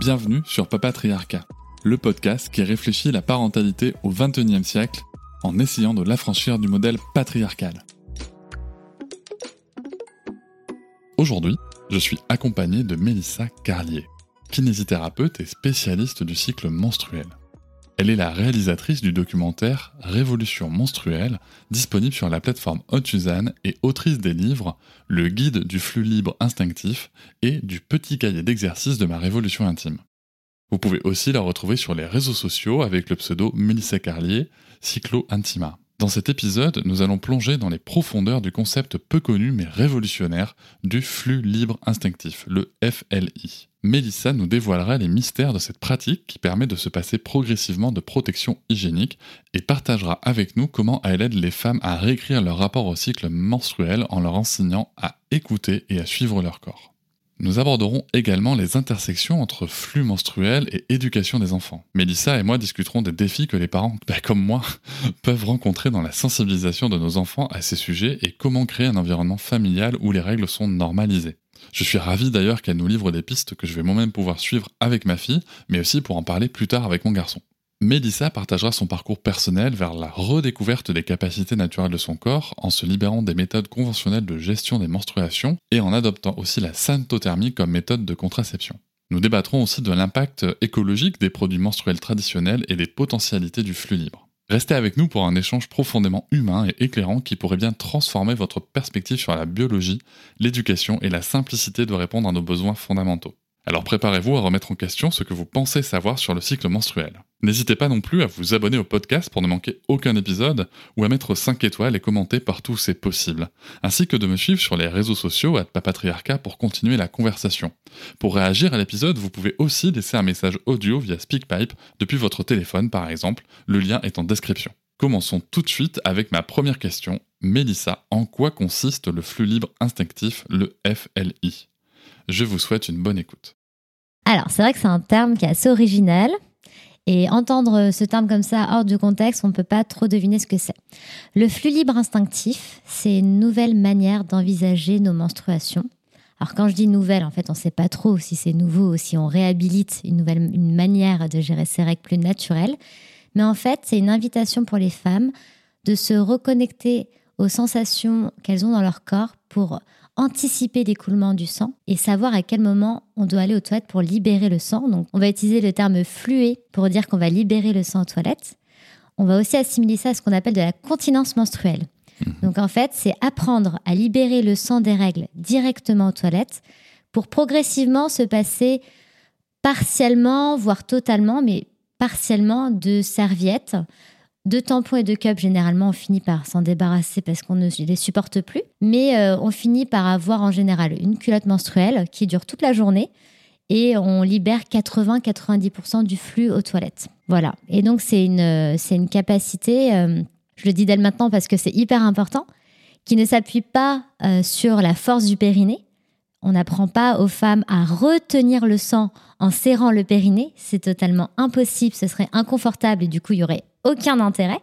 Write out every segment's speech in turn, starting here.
Bienvenue sur Papatriarcat, le podcast qui réfléchit la parentalité au XXIe siècle en essayant de l'affranchir du modèle patriarcal. Aujourd'hui, je suis accompagné de Mélissa Carlier, kinésithérapeute et spécialiste du cycle menstruel. Elle est la réalisatrice du documentaire Révolution menstruelle, disponible sur la plateforme Suzanne et autrice des livres Le guide du flux libre instinctif et du petit cahier d'exercice de ma révolution intime. Vous pouvez aussi la retrouver sur les réseaux sociaux avec le pseudo Melissa Carlier, Cyclo Intima. Dans cet épisode, nous allons plonger dans les profondeurs du concept peu connu mais révolutionnaire du flux libre instinctif, le FLI. Mélissa nous dévoilera les mystères de cette pratique qui permet de se passer progressivement de protection hygiénique et partagera avec nous comment elle aide les femmes à réécrire leur rapport au cycle menstruel en leur enseignant à écouter et à suivre leur corps. Nous aborderons également les intersections entre flux menstruel et éducation des enfants. Mélissa et moi discuterons des défis que les parents, bah, comme moi, peuvent rencontrer dans la sensibilisation de nos enfants à ces sujets et comment créer un environnement familial où les règles sont normalisées. Je suis ravi d'ailleurs qu'elle nous livre des pistes que je vais moi-même pouvoir suivre avec ma fille, mais aussi pour en parler plus tard avec mon garçon. Mélissa partagera son parcours personnel vers la redécouverte des capacités naturelles de son corps en se libérant des méthodes conventionnelles de gestion des menstruations et en adoptant aussi la syntothermie comme méthode de contraception. Nous débattrons aussi de l'impact écologique des produits menstruels traditionnels et des potentialités du flux libre. Restez avec nous pour un échange profondément humain et éclairant qui pourrait bien transformer votre perspective sur la biologie, l'éducation et la simplicité de répondre à nos besoins fondamentaux. Alors préparez-vous à remettre en question ce que vous pensez savoir sur le cycle menstruel. N'hésitez pas non plus à vous abonner au podcast pour ne manquer aucun épisode ou à mettre 5 étoiles et commenter partout où c'est possible, ainsi que de me suivre sur les réseaux sociaux à Papatriarca pour continuer la conversation. Pour réagir à l'épisode, vous pouvez aussi laisser un message audio via SpeakPipe depuis votre téléphone par exemple, le lien est en description. Commençons tout de suite avec ma première question. Mélissa, en quoi consiste le flux libre instinctif, le FLI je vous souhaite une bonne écoute. Alors, c'est vrai que c'est un terme qui est assez original. Et entendre ce terme comme ça hors du contexte, on ne peut pas trop deviner ce que c'est. Le flux libre instinctif, c'est une nouvelle manière d'envisager nos menstruations. Alors quand je dis nouvelle, en fait, on ne sait pas trop si c'est nouveau ou si on réhabilite une nouvelle une manière de gérer ses règles plus naturelles. Mais en fait, c'est une invitation pour les femmes de se reconnecter aux sensations qu'elles ont dans leur corps pour anticiper l'écoulement du sang et savoir à quel moment on doit aller aux toilettes pour libérer le sang. Donc, on va utiliser le terme fluer pour dire qu'on va libérer le sang aux toilettes. On va aussi assimiler ça à ce qu'on appelle de la continence menstruelle. Mhm. Donc, en fait, c'est apprendre à libérer le sang des règles directement aux toilettes pour progressivement se passer partiellement, voire totalement, mais partiellement de serviettes de tampons et de cups, généralement, on finit par s'en débarrasser parce qu'on ne les supporte plus. Mais euh, on finit par avoir en général une culotte menstruelle qui dure toute la journée et on libère 80-90% du flux aux toilettes. Voilà. Et donc, c'est une, c'est une capacité, euh, je le dis dès maintenant parce que c'est hyper important, qui ne s'appuie pas euh, sur la force du périnée. On n'apprend pas aux femmes à retenir le sang en serrant le périnée. C'est totalement impossible, ce serait inconfortable et du coup, il y aurait aucun intérêt,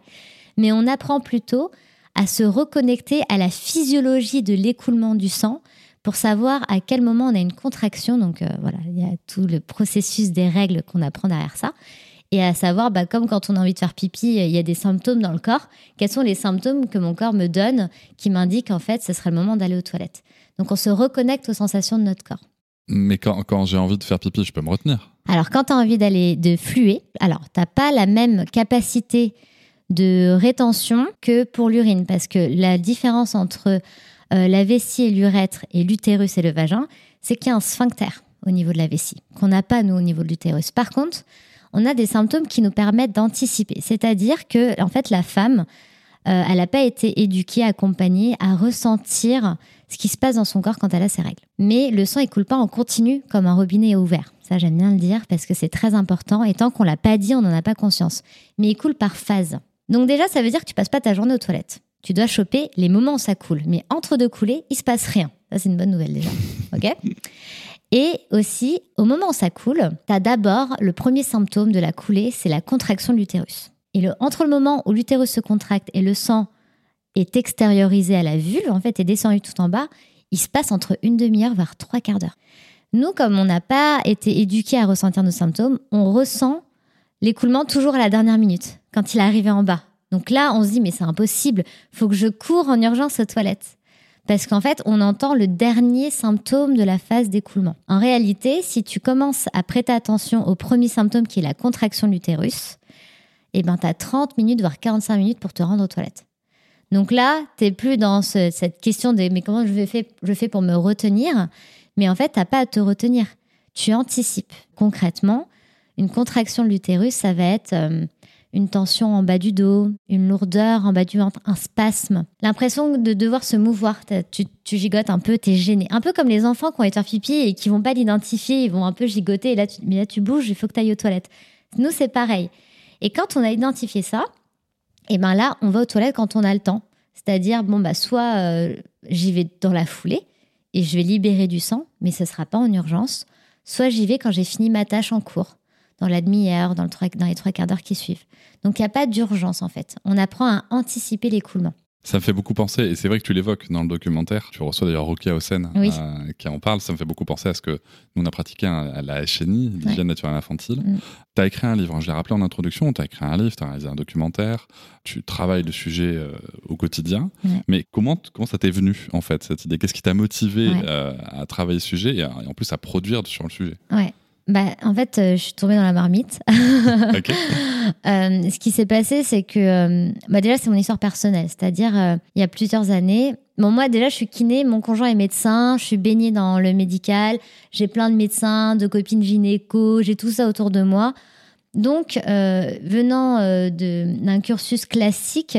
mais on apprend plutôt à se reconnecter à la physiologie de l'écoulement du sang pour savoir à quel moment on a une contraction. Donc euh, voilà, il y a tout le processus des règles qu'on apprend derrière ça. Et à savoir, bah, comme quand on a envie de faire pipi, il y a des symptômes dans le corps. Quels sont les symptômes que mon corps me donne qui m'indiquent en fait ce serait le moment d'aller aux toilettes? Donc on se reconnecte aux sensations de notre corps. Mais quand, j'ai envie de faire pipi, je peux me retenir. Alors, quand tu as envie d'aller de fluer, alors tu n'as pas la même capacité de rétention que pour l'urine, parce que la différence entre euh, la vessie et l'urètre et l'utérus et le vagin, c'est qu'il y a un sphincter au niveau de la vessie, qu'on n'a pas nous au niveau de l'utérus. Par contre, on a des symptômes qui nous permettent d'anticiper, c'est-à-dire que en fait la femme euh, elle n'a pas été éduquée, accompagnée à ressentir ce qui se passe dans son corps quand elle a ses règles. Mais le sang, il coule pas en continu comme un robinet ouvert. Ça, j'aime bien le dire parce que c'est très important. Et tant qu'on l'a pas dit, on n'en a pas conscience. Mais il coule par phase. Donc déjà, ça veut dire que tu passes pas ta journée aux toilettes. Tu dois choper les moments où ça coule. Mais entre deux coulées, il se passe rien. Ça, c'est une bonne nouvelle déjà. OK? Et aussi, au moment où ça coule, tu as d'abord le premier symptôme de la coulée, c'est la contraction de l'utérus. Et le, entre le moment où l'utérus se contracte et le sang est extériorisé à la vulve, en fait, est descendu tout en bas, il se passe entre une demi-heure, voire trois quarts d'heure. Nous, comme on n'a pas été éduqués à ressentir nos symptômes, on ressent l'écoulement toujours à la dernière minute, quand il est arrivé en bas. Donc là, on se dit, mais c'est impossible, faut que je cours en urgence aux toilettes. Parce qu'en fait, on entend le dernier symptôme de la phase d'écoulement. En réalité, si tu commences à prêter attention au premier symptôme qui est la contraction de l'utérus, eh ben, tu as 30 minutes, voire 45 minutes pour te rendre aux toilettes. Donc là, tu n'es plus dans cette question de mais comment je fais, je fais pour me retenir? Mais en fait, tu n'as pas à te retenir. Tu anticipes. Concrètement, une contraction de l'utérus, ça va être euh, une tension en bas du dos, une lourdeur en bas du ventre, un spasme, l'impression de devoir se mouvoir. Tu, gigotes un peu, tu es gêné. Un peu comme les enfants qui ont été faire pipi et qui vont pas l'identifier, ils vont un peu gigoter et là tu, mais là tu bouges, il faut que tu ailles aux toilettes. Nous, c'est pareil. Et quand on a identifié ça, et eh ben là, on va aux toilettes quand on a le temps. C'est-à-dire, bon, bah, soit euh, j'y vais dans la foulée et je vais libérer du sang, mais ce ne sera pas en urgence, soit j'y vais quand j'ai fini ma tâche en cours, dans la demi-heure, dans, dans les trois quarts d'heure qui suivent. Donc, il n'y a pas d'urgence, en fait. On apprend à anticiper l'écoulement. Ça me fait beaucoup penser, et c'est vrai que tu l'évoques dans le documentaire, tu reçois d'ailleurs Rocky Hausen euh, qui en parle, ça me fait beaucoup penser à ce que nous on a pratiqué à la HNI, l'hygiène naturelle infantile. Mm. Tu as écrit un livre, hein, je l'ai rappelé en introduction, tu as écrit un livre, tu as réalisé un documentaire, tu travailles le sujet euh, au quotidien, mais comment, comment ça t'est venu en fait cette idée? Qu'est-ce qui t'a motivé euh, à travailler ce sujet et, en plus à produire sur le sujet? Ouais. Bah, en fait, je suis tombée dans la marmite. Euh, ce qui s'est passé, c'est que euh, bah déjà, c'est mon histoire personnelle. C'est-à-dire, euh, il y a plusieurs années, bon, moi, déjà, je suis kiné, mon conjoint est médecin, je suis baignée dans le médical, j'ai plein de médecins, de copines gynéco, j'ai tout ça autour de moi. Donc, venant d'un cursus classique,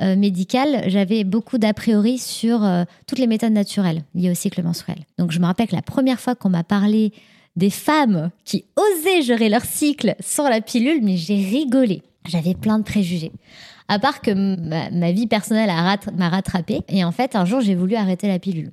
médical, j'avais beaucoup d'a priori sur toutes les méthodes naturelles liées au cycle menstruel. Donc je me rappelle que la première fois qu'on m'a parlé des femmes qui osaient gérer leur cycle sans la pilule, mais j'ai rigolé. J'avais plein de préjugés. À part que ma, vie personnelle m'a rattrapée. Et en fait, un jour, j'ai voulu arrêter la pilule.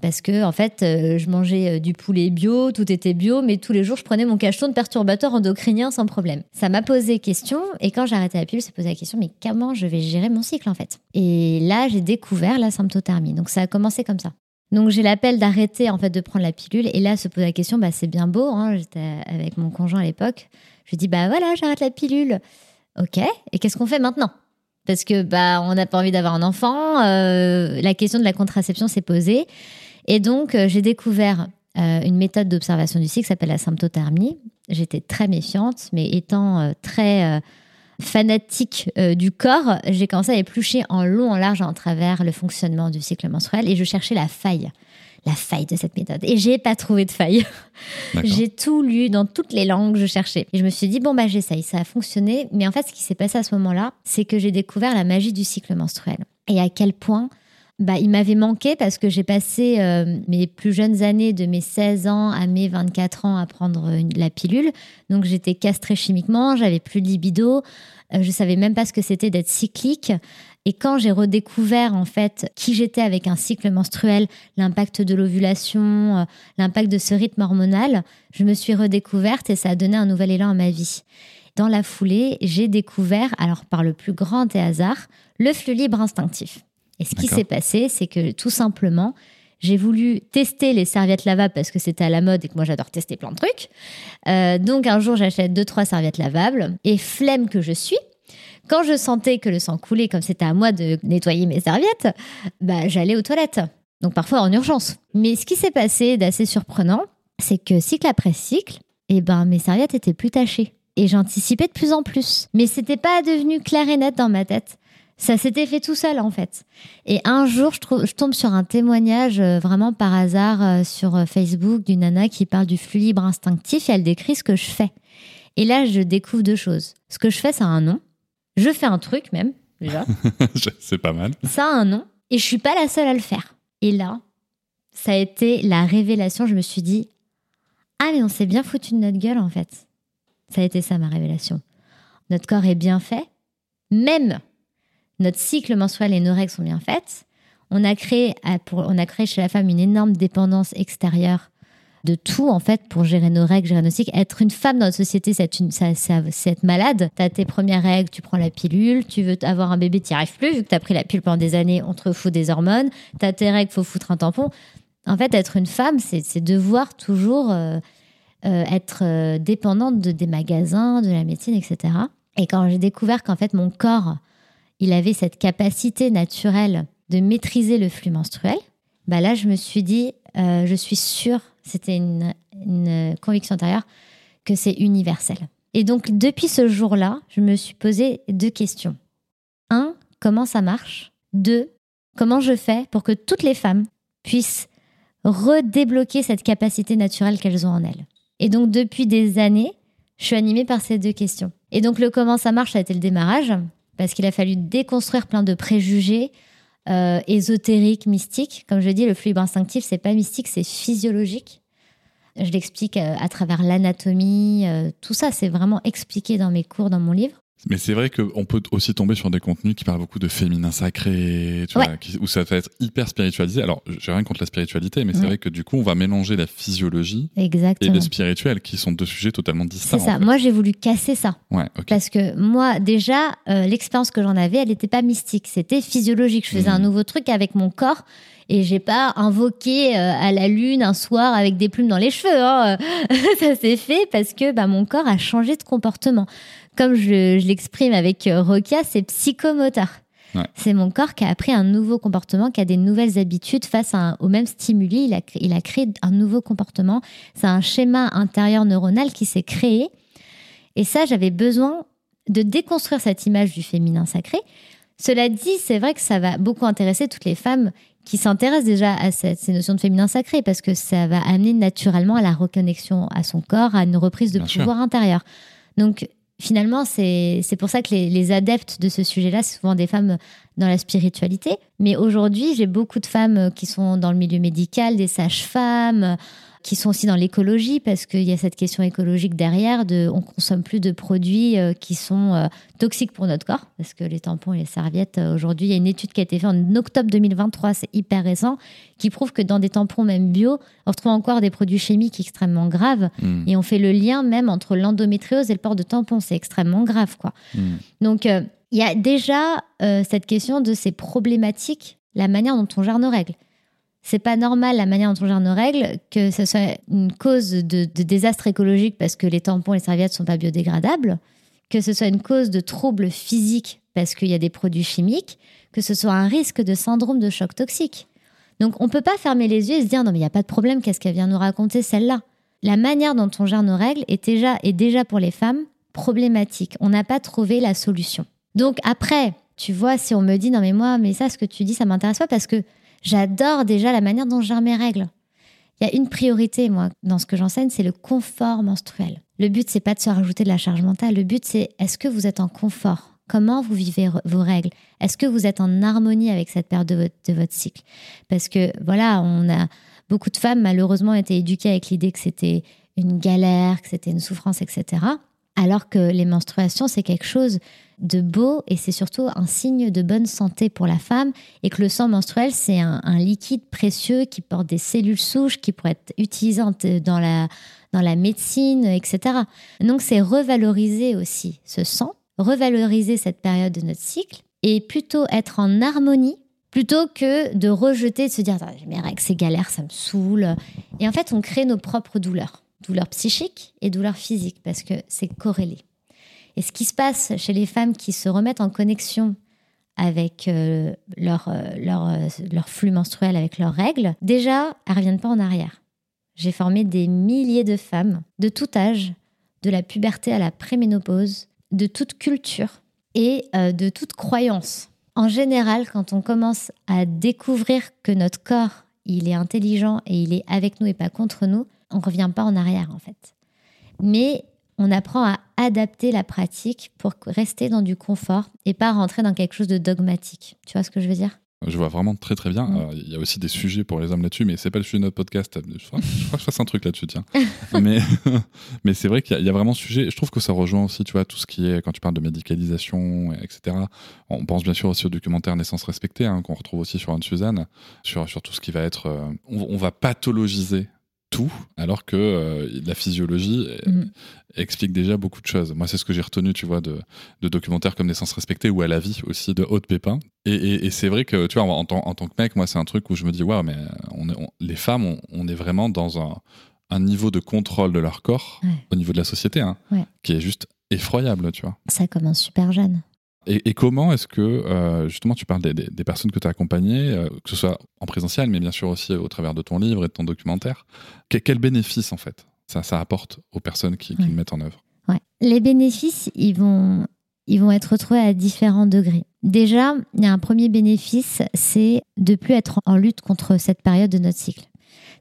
Parce que, en fait, euh, je mangeais euh, du poulet bio, tout était bio, mais tous les jours, je prenais mon cacheton de perturbateur endocrinien sans problème. Ça m'a posé question, et quand j'ai arrêté la pilule, ça posé la question, mais comment je vais gérer mon cycle, en fait? Et là, j'ai découvert la symptothermie. Donc, ça a commencé comme ça. Donc j'ai l'appel d'arrêter en fait de prendre la pilule. Et là se pose la question bah c'est bien beau hein, j'étais avec mon conjoint à l'époque. Je dis bah voilà j'arrête la pilule. Ok et qu'est-ce qu'on fait maintenant? Parce que bah on n'a pas envie d'avoir un enfant euh, la question de la contraception s'est posée. Et donc euh, j'ai découvert euh, une méthode d'observation du cycle qui s'appelle la symptothermie. J'étais très méfiante mais étant très fanatique euh, du corps, j'ai commencé à éplucher en long, en large, en travers le fonctionnement du cycle menstruel et je cherchais la faille la faille de cette méthode. Et j'ai pas trouvé de faille. j'ai tout lu dans toutes les langues, je cherchais. Et je me suis dit, bon, bah, j'essaye. Ça a fonctionné. Mais en fait, ce qui s'est passé à ce moment-là, c'est que j'ai découvert la magie du cycle menstruel. Et à quel point bah, il m'avait manqué parce que j'ai passé euh, mes plus jeunes années de mes 16 ans à mes 24 ans à prendre la pilule. Donc j'étais castrée chimiquement, j'avais plus de libido, euh, je savais même pas ce que c'était d'être cyclique. Et quand j'ai redécouvert en fait qui j'étais avec un cycle menstruel, l'impact de l'ovulation, euh, l'impact de ce rythme hormonal, je me suis redécouverte et ça a donné un nouvel élan à ma vie. Dans la foulée, j'ai découvert, alors par le plus grand des hasards, le flux libre instinctif. Et ce qui s'est passé, c'est que tout simplement, j'ai voulu tester les serviettes lavables parce que c'était à la mode et que moi j'adore tester plein de trucs. Euh, donc un jour j'achète deux trois serviettes lavables et flemme que je suis. Quand je sentais que le sang coulait, comme c'était à moi de nettoyer mes serviettes, bah, j'allais aux toilettes. Donc parfois en urgence. Mais ce qui s'est passé d'assez surprenant, c'est que cycle après cycle, eh ben, mes serviettes étaient plus tachées. Et j'anticipais de plus en plus. Mais c'était pas devenu clair et net dans ma tête. Ça s'était fait tout seul en fait. Et un jour, je, tombe sur un témoignage euh, vraiment par hasard euh, sur euh, Facebook d'une nana qui parle du flux libre instinctif et elle décrit ce que je fais. Et là, je découvre deux choses. Ce que je fais, ça a un nom. Je fais un truc même, déjà. C'est pas mal. Ça a un nom. Et je suis pas la seule à le faire. Et là, ça a été la révélation. Je me suis dit, ah, mais on s'est bien foutu de notre gueule, en fait. Ça a été ça, ma révélation. Notre corps est bien fait. Même notre cycle menstruel et nos règles sont bien faites. On a créé, on a créé chez la femme une énorme dépendance extérieure de tout, en fait, pour gérer nos règles, gérer nos cycles. Être une femme dans notre société, c'est être, malade. Tu as tes premières règles, tu prends la pilule, tu veux avoir un bébé, tu n'y arrives plus, vu que tu as pris la pilule pendant des années, on te fout des hormones. Tu as tes règles, faut foutre un tampon. En fait, être une femme, c'est devoir toujours euh, euh, être euh, dépendante de, des magasins, de la médecine, etc. Et quand j'ai découvert qu'en fait, mon corps, il avait cette capacité naturelle de maîtriser le flux menstruel, bah là, je me suis dit, je suis sûre c'était une, conviction intérieure que c'est universel. Et donc, depuis ce jour-là, je me suis posé deux questions. Un, comment ça marche? Deux, comment je fais pour que toutes les femmes puissent redébloquer cette capacité naturelle qu'elles ont en elles? Et donc, depuis des années, je suis animée par ces deux questions. Et donc, le comment ça marche, ça a été le démarrage, parce qu'il a fallu déconstruire plein de préjugés, euh, ésotérique, mystique. Comme je dis, le fluide instinctif, c'est pas mystique, c'est physiologique. Je l'explique euh, à travers l'anatomie, euh, tout ça, c'est vraiment expliqué dans mes cours, dans mon livre. Mais c'est vrai qu'on peut aussi tomber sur des contenus qui parlent beaucoup de féminin sacré, tu vois, où ça va être hyper spiritualisé. Alors, j'ai rien contre la spiritualité, mais c'est vrai que du coup, on va mélanger la physiologie et le spirituel, qui sont deux sujets totalement distincts. C'est ça. Moi, j'ai voulu casser ça. Ouais, Parce que moi, déjà, euh, l'expérience que j'en avais, elle n'était pas mystique, c'était physiologique. Je faisais un mmh. nouveau truc avec mon corps et j'ai pas invoqué euh, à la lune un soir avec des plumes dans les cheveux. Hein. ça s'est fait parce que bah, mon corps a changé de comportement comme je, l'exprime avec euh, Rokia, c'est psychomoteur. C'est mon corps qui a appris un nouveau comportement, qui a des nouvelles habitudes face à au même stimuli. Il a, il a créé un nouveau comportement. C'est un schéma intérieur neuronal qui s'est créé. Et ça, j'avais besoin de déconstruire cette image du féminin sacré. Cela dit, c'est vrai que ça va beaucoup intéresser toutes les femmes qui s'intéressent déjà à cette, ces notions de féminin sacré parce que ça va amener naturellement à la reconnexion à son corps, à une reprise de pouvoir intérieur. Donc, finalement, c'est pour ça que les, adeptes de ce sujet-là, c'est souvent des femmes dans la spiritualité. Mais aujourd'hui, j'ai beaucoup de femmes qui sont dans le milieu médical, des sages-femmes, qui sont aussi dans l'écologie, parce qu'il y a cette question écologique derrière, de, on consomme plus de produits euh, qui sont euh, toxiques pour notre corps, parce que les tampons et les serviettes, euh, aujourd'hui, il y a une étude qui a été faite en octobre 2023, c'est hyper récent, qui prouve que dans des tampons même bio, on retrouve encore des produits chimiques extrêmement graves, hmm. et on fait le lien même entre l'endométriose et le port de tampons, c'est extrêmement grave, quoi. Hmm. Donc, il y a déjà cette question de ces problématiques, la manière dont on gère nos règles c'est pas normal la manière dont on gère nos règles, que ce soit une cause de, désastre écologique parce que les tampons et les serviettes sont pas biodégradables, que ce soit une cause de troubles physiques parce qu'il y a des produits chimiques, que ce soit un risque de syndrome de choc toxique. Donc on peut pas fermer les yeux et se dire non mais il n'y a pas de problème, qu'est-ce qu'elle vient nous raconter celle-là? La manière dont on gère nos règles est déjà, est déjà pour les femmes problématique. On n'a pas trouvé la solution. Donc après, tu vois, si on me dit non mais moi, mais ça, ce que tu dis, ça m'intéresse pas parce que J'adore déjà la manière dont je gère mes règles. Il y a une priorité, moi, dans ce que j'enseigne, c'est le confort menstruel. Le but, c'est pas de se rajouter de la charge mentale. Le but, c'est est-ce que vous êtes en confort? Comment vous vivez vos règles? Est-ce que vous êtes en harmonie avec cette période de votre, de votre cycle? Parce que, voilà, on a beaucoup de femmes, malheureusement, été éduquées avec l'idée que c'était une galère, que c'était une souffrance, etc. Alors que les menstruations, c'est quelque chose de beau et c'est surtout un signe de bonne santé pour la femme et que le sang menstruel, c'est un, liquide précieux qui porte des cellules souches qui pourraient être utilisées dans la, dans la médecine, etc. Donc c'est revaloriser aussi ce sang, revaloriser cette période de notre cycle et plutôt être en harmonie plutôt que de rejeter, de se dire mes règles, c'est galère, ça me saoule. Et en fait, on crée nos propres douleurs, douleurs psychiques et douleurs physiques parce que c'est corrélé. Et ce qui se passe chez les femmes qui se remettent en connexion avec euh, leur, euh, leur, euh, leur, flux menstruel, avec leurs règles, déjà, elles ne reviennent pas en arrière. J'ai formé des milliers de femmes de tout âge, de la puberté à la préménopause, de toute culture et de toute croyance. En général, quand on commence à découvrir que notre corps, il est intelligent et il est avec nous et pas contre nous, on ne revient pas en arrière en fait. Mais on apprend à adapter la pratique pour rester dans du confort et pas rentrer dans quelque chose de dogmatique. Tu vois ce que je veux dire? Je vois vraiment très très bien. Mm. Il y a aussi des sujets pour les hommes là-dessus, mais c'est pas le sujet de notre podcast. Je crois, je crois que je fasse un truc là-dessus, tiens. mais mais c'est vrai qu'il y, a vraiment ce sujet. Je trouve que ça rejoint aussi, tu vois, tout ce qui est quand tu parles de médicalisation, etc. On pense bien sûr aussi au documentaire Naissance respectée, hein, qu'on retrouve aussi sur Anne Suzanne, sur, sur tout ce qui va être. euh, on, on va pathologiser tout, alors que euh, la physiologie euh, Mhm. explique déjà beaucoup de choses. Moi, c'est ce que j'ai retenu, tu vois, de, de documentaires comme Naissance respectée ou À la vie aussi de Haute Pépin. Et, et- et c'est vrai que, tu vois, en, tant- en tant que mec, moi, c'est un truc où je me dis, waouh, mais on est- on- les femmes, on, on est vraiment dans un, un niveau de contrôle de leur corps Ouais. au niveau de la société, hein, Ouais. qui est juste effroyable, tu vois. Ça commence super jeune. Et, et comment est-ce que, euh, justement, tu parles des, des- des personnes que tu as accompagnées, euh, que ce soit en présentiel, mais bien sûr aussi au travers de ton livre et de ton documentaire, que- quel bénéfice, en fait, ça, ça apporte aux personnes qui, qui Ouais. le mettent en œuvre? Ouais. Les bénéfices, ils vont, ils vont être retrouvés à différents degrés. Déjà, il y a un premier bénéfice, c'est de plus être en lutte contre cette période de notre cycle.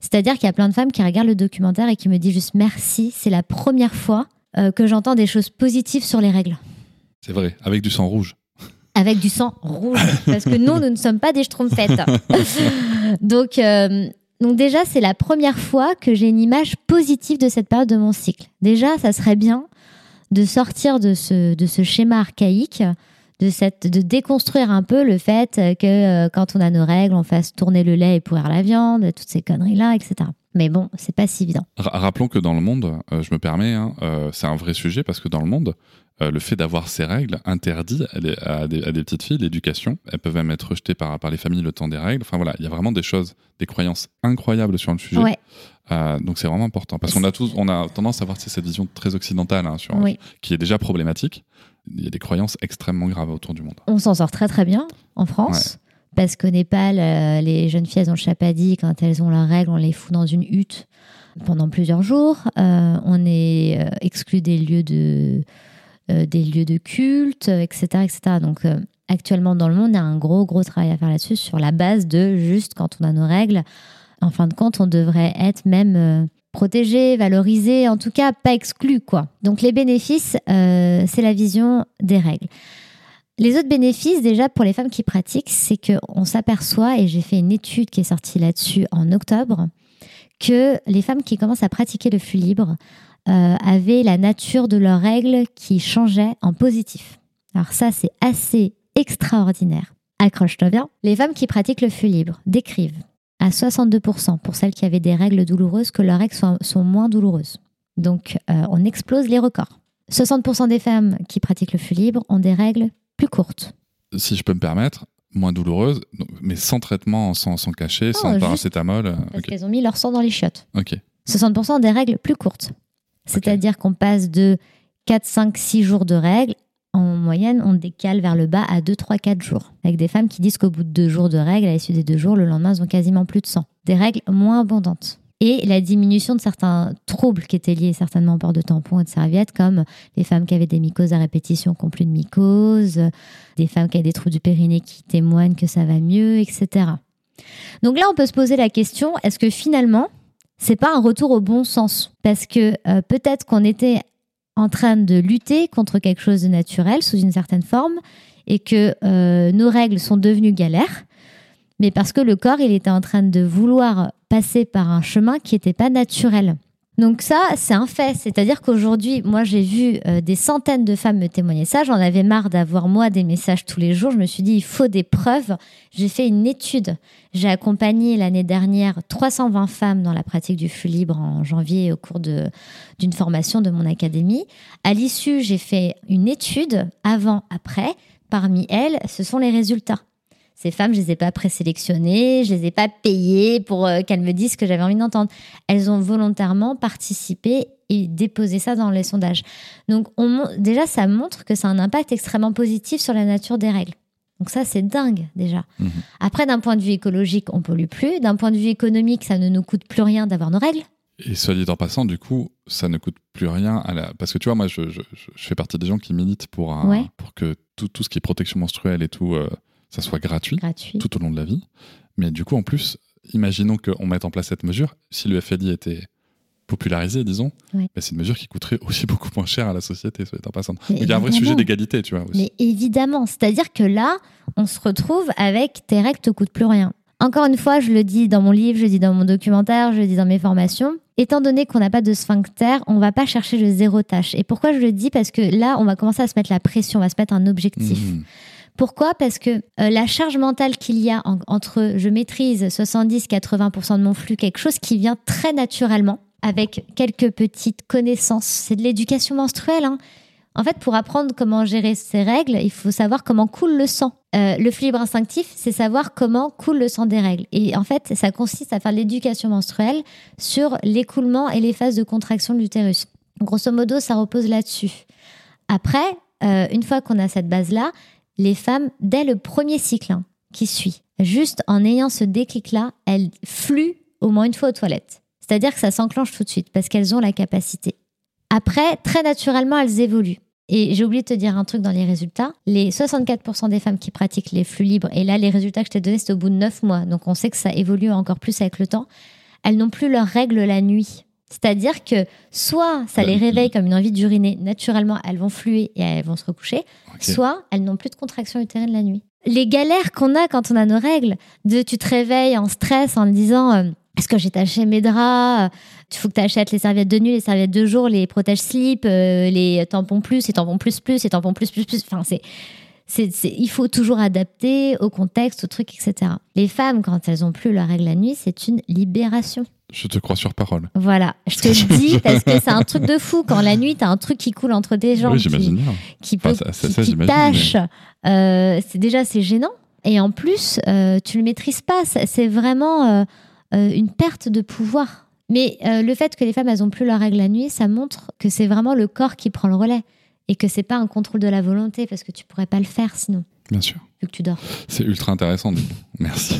C'est-à-dire qu'il y a plein de femmes qui regardent le documentaire et qui me disent juste merci, c'est la première fois euh, que j'entends des choses positives sur les règles. C'est vrai, avec du sang rouge. Avec du sang rouge. Parce que nous, nous ne sommes pas des schtroumpfettes. donc, euh, donc déjà, c'est la première fois que j'ai une image positive de cette période de mon cycle. Déjà, ça serait bien de sortir de ce, de ce schéma archaïque, de, cette, de déconstruire un peu le fait que euh, quand on a nos règles, on fasse tourner le lait et pourrir la viande, toutes ces conneries-là, etc. Mais bon, c'est pas si évident. Ra- rappelons que dans le monde, euh, je me permets, hein, euh, c'est un vrai sujet parce que dans le monde, euh, le fait d'avoir ces règles interdit à des, à des- à des petites filles l'éducation. Elles peuvent même être rejetées par, par les familles le temps des règles. Enfin voilà, il y a vraiment des choses, des croyances incroyables sur le sujet. Ouais, Euh, donc c'est vraiment important parce qu'on a tous, on a tendance à avoir cette vision très occidentale hein, sur, oui. qui est déjà problématique. Il y a des croyances extrêmement graves autour du monde. On s'en sort très très bien en France. Parce qu'au Népal, euh, les jeunes filles, elles ont le chapadi. Quand elles ont leurs règles, on les fout dans une hutte pendant plusieurs jours. Euh, on est exclu des lieux de, des lieux de culte, euh, etc. etc. Donc, euh, actuellement, dans le monde, il y a un gros, gros travail à faire là-dessus sur la base de juste quand on a nos règles. En fin de compte, on devrait être même euh, protégé, valorisé, en tout cas pas exclu. Quoi. Donc, les bénéfices, euh, c'est la vision des règles. Les autres bénéfices, déjà pour les femmes qui pratiquent, c'est qu'on s'aperçoit, et j'ai fait une étude qui est sortie là-dessus en octobre, que les femmes qui commencent à pratiquer le flux libre euh, avaient la nature de leurs règles qui changeait en positif. Alors ça, c'est assez extraordinaire. Accroche-toi bien. Les femmes qui pratiquent le flux libre décrivent à 62% pour celles qui avaient des règles douloureuses que leurs règles sont, sont moins douloureuses. Donc, euh, on explose les records. 60% des femmes qui pratiquent le flux libre ont des règles plus courtes. Si je peux me permettre, moins douloureuse, donc- mais sans traitement, sans, sans cachet, sans paracétamol. euh, Parce ok. qu'elles ont mis leur sang dans les chiottes. ok. 60% ont des règles plus courtes. C'est-à-dire qu'on passe de 4, 5, 6 jours de règles. En moyenne, on décale vers le bas à 2, 3, 4 jours. Avec des femmes qui disent qu'au bout de 2 jours de règles, à l'issue des 2 jours, le lendemain, elles ont quasiment plus de sang. Des règles moins abondantes. Et la diminution de certains troubles qui étaient liés certainement au port de tampons et de serviettes, comme les femmes qui avaient des mycoses à répétition qui n'ont plus de mycoses, des femmes qui avaient des trous du périnée qui témoignent que ça va mieux, etc. Donc là, on peut se poser la question, est-ce que finalement, c'est pas un retour au bon sens Parce que euh, peut-être qu'on était en train de lutter contre quelque chose de naturel sous une certaine forme et que euh, nos règles sont devenues galères, mais parce que le corps, il était en train de vouloir passer par un chemin qui n'était pas naturel. Donc ça, c'est un fait. C'est-à-dire qu'aujourd'hui, moi, j'ai vu euh, des centaines de femmes me témoigner ça. J'en avais marre d'avoir, moi, des messages tous les jours. Je me suis dit, il faut des preuves. J'ai fait une étude. J'ai accompagné l'année dernière 320 femmes dans la pratique du flux libre en janvier au cours d'une formation de mon académie. À l'issue, j'ai fait une étude avant-après. Parmi elles, ce sont les résultats. Ces femmes, je les ai pas présélectionnées, je les ai pas payées pour euh, qu'elles me disent ce que j'avais envie d'entendre. Elles ont volontairement participé et déposé ça dans les sondages. Donc on déjà, ça montre que ça a un impact extrêmement positif sur la nature des règles. Donc ça, c'est dingue déjà. Mhm. Après, d'un point de vue écologique, on pollue plus. D'un point de vue économique, ça ne nous coûte plus rien d'avoir nos règles. Et soit dit en passant, du coup, ça ne coûte plus rien à la. Parce que tu vois, moi, je, je- je- je fais partie des gens qui militent pour, un- Ouais. pour que tout, tout ce qui est protection menstruelle et tout, euh, ça soit gratuit Gratuit. tout au long de la vie. Mais du coup, en plus, imaginons qu'on mette en place cette mesure. Si le FLI était popularisée, disons, Oui. bah, c'est une mesure qui coûterait aussi beaucoup moins cher à la société, soit en passant. Il y a un vrai sujet d'égalité, tu vois. Aussi. Mais évidemment, c'est-à-dire que là, on se retrouve avec tes règles te coûtent plus rien. Encore une fois, je le dis dans mon livre, je le dis dans mon documentaire, je le dis dans mes formations. Étant donné qu'on n'a pas de sphincter, on va pas chercher le zéro tâche. Et pourquoi je le dis? Parce que là, on va commencer à se mettre la pression, on va se mettre un objectif. Mhm. Pourquoi? Parce que euh, la charge mentale qu'il y a en- entre je maîtrise 70-80% de mon flux, quelque chose qui vient très naturellement, avec quelques petites connaissances. C'est de l'éducation menstruelle. hein. En fait, pour apprendre comment gérer ces règles, il faut savoir comment coule le sang. Euh, le flux libre instinctif, c'est savoir comment coule le sang des règles. Et en fait, ça consiste à faire l'éducation menstruelle sur l'écoulement et les phases de contraction de l'utérus. Grosso modo, ça repose là-dessus. Après, euh, une fois qu'on a cette base-là, les femmes, dès le premier cycle hein, qui suit, juste en ayant ce déclic-là, elles fluent au moins une fois aux toilettes. C'est-à-dire que ça s'enclenche tout de suite parce qu'elles ont la capacité. Après, très naturellement, elles évoluent. Et j'ai oublié de te dire un truc dans les résultats. Les 64% des femmes qui pratiquent les flux libres, et là, les résultats que je t'ai donnés, c'était au bout de 9 mois. Donc, on sait que ça évolue encore plus avec le temps. Elles n'ont plus leurs règles la nuit. C'est-à-dire que soit ça les réveille comme une envie d'uriner, naturellement, elles vont fluer et elles vont se recoucher, soit elles n'ont plus de contraction utérine la nuit. Les galères qu'on a quand on a nos règles, de tu te réveilles en stress en te disant euh, est-ce que j'ai taché mes draps Il faut que tu achètes les serviettes de nuit, les serviettes de jour, les protèges slip, euh, les tampons plus, les tampons plus plus, les tampons plus plus plus. Enfin, c'est c'est, c'est- il faut toujours adapter au contexte, au truc, etc. Les femmes, quand elles ont plus leurs règles la nuit, c'est une libération. Je te crois sur parole. Voilà, je te le dis parce que c'est un truc de fou. Quand la nuit, t'as un truc qui coule entre tes jambes, oui, qui, qui, Enfin, peut, ça- ça- qui- qui tâche. Euh, c'est déjà c'est gênant. Et en plus, euh, tu le maîtrises pas. C'est vraiment euh, euh, une perte de pouvoir. Mais le fait que les femmes elles ont plus leurs règles la nuit, ça montre que c'est vraiment le corps qui prend le relais et que c'est pas un contrôle de la volonté parce que tu pourrais pas le faire sinon Bien sûr. vu que tu dors. C'est ultra intéressant. Merci.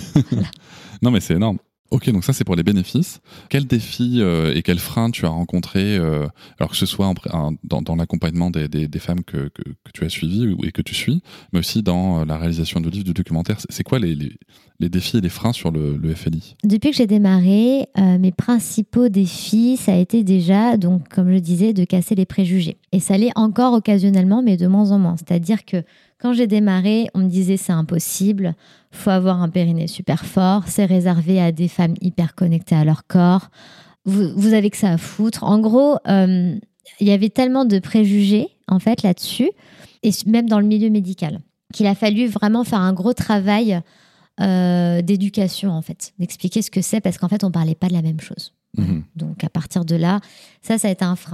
non, mais c'est énorme. Ok, donc ça c'est pour les bénéfices. Quels défis euh, et quels freins tu as rencontrés, euh, alors que ce soit dans, l'accompagnement des, femmes que, tu as suivies et que tu suis, mais aussi dans euh, la réalisation de livres, de documentaires? C'est- quoi les- les défis et les freins sur le, le FLI Depuis que j'ai démarré, euh, mes principaux défis, ça a été déjà, donc comme je disais, de casser les préjugés. Et ça l'est encore occasionnellement, mais de moins en moins. C'est-à-dire que quand j'ai démarré, on me disait c'est impossible, faut avoir un périnée super fort, c'est réservé à des femmes hyper connectées à leur corps, vous, vous avez que ça à foutre. En gros, euh, il y avait tellement de préjugés en fait là-dessus, et même dans le milieu médical, qu'il a fallu vraiment faire un gros travail euh, d'éducation en fait, d'expliquer ce que c'est parce qu'en fait on parlait pas de la même chose. Mhm. Donc à partir de là, ça ça a été un frein.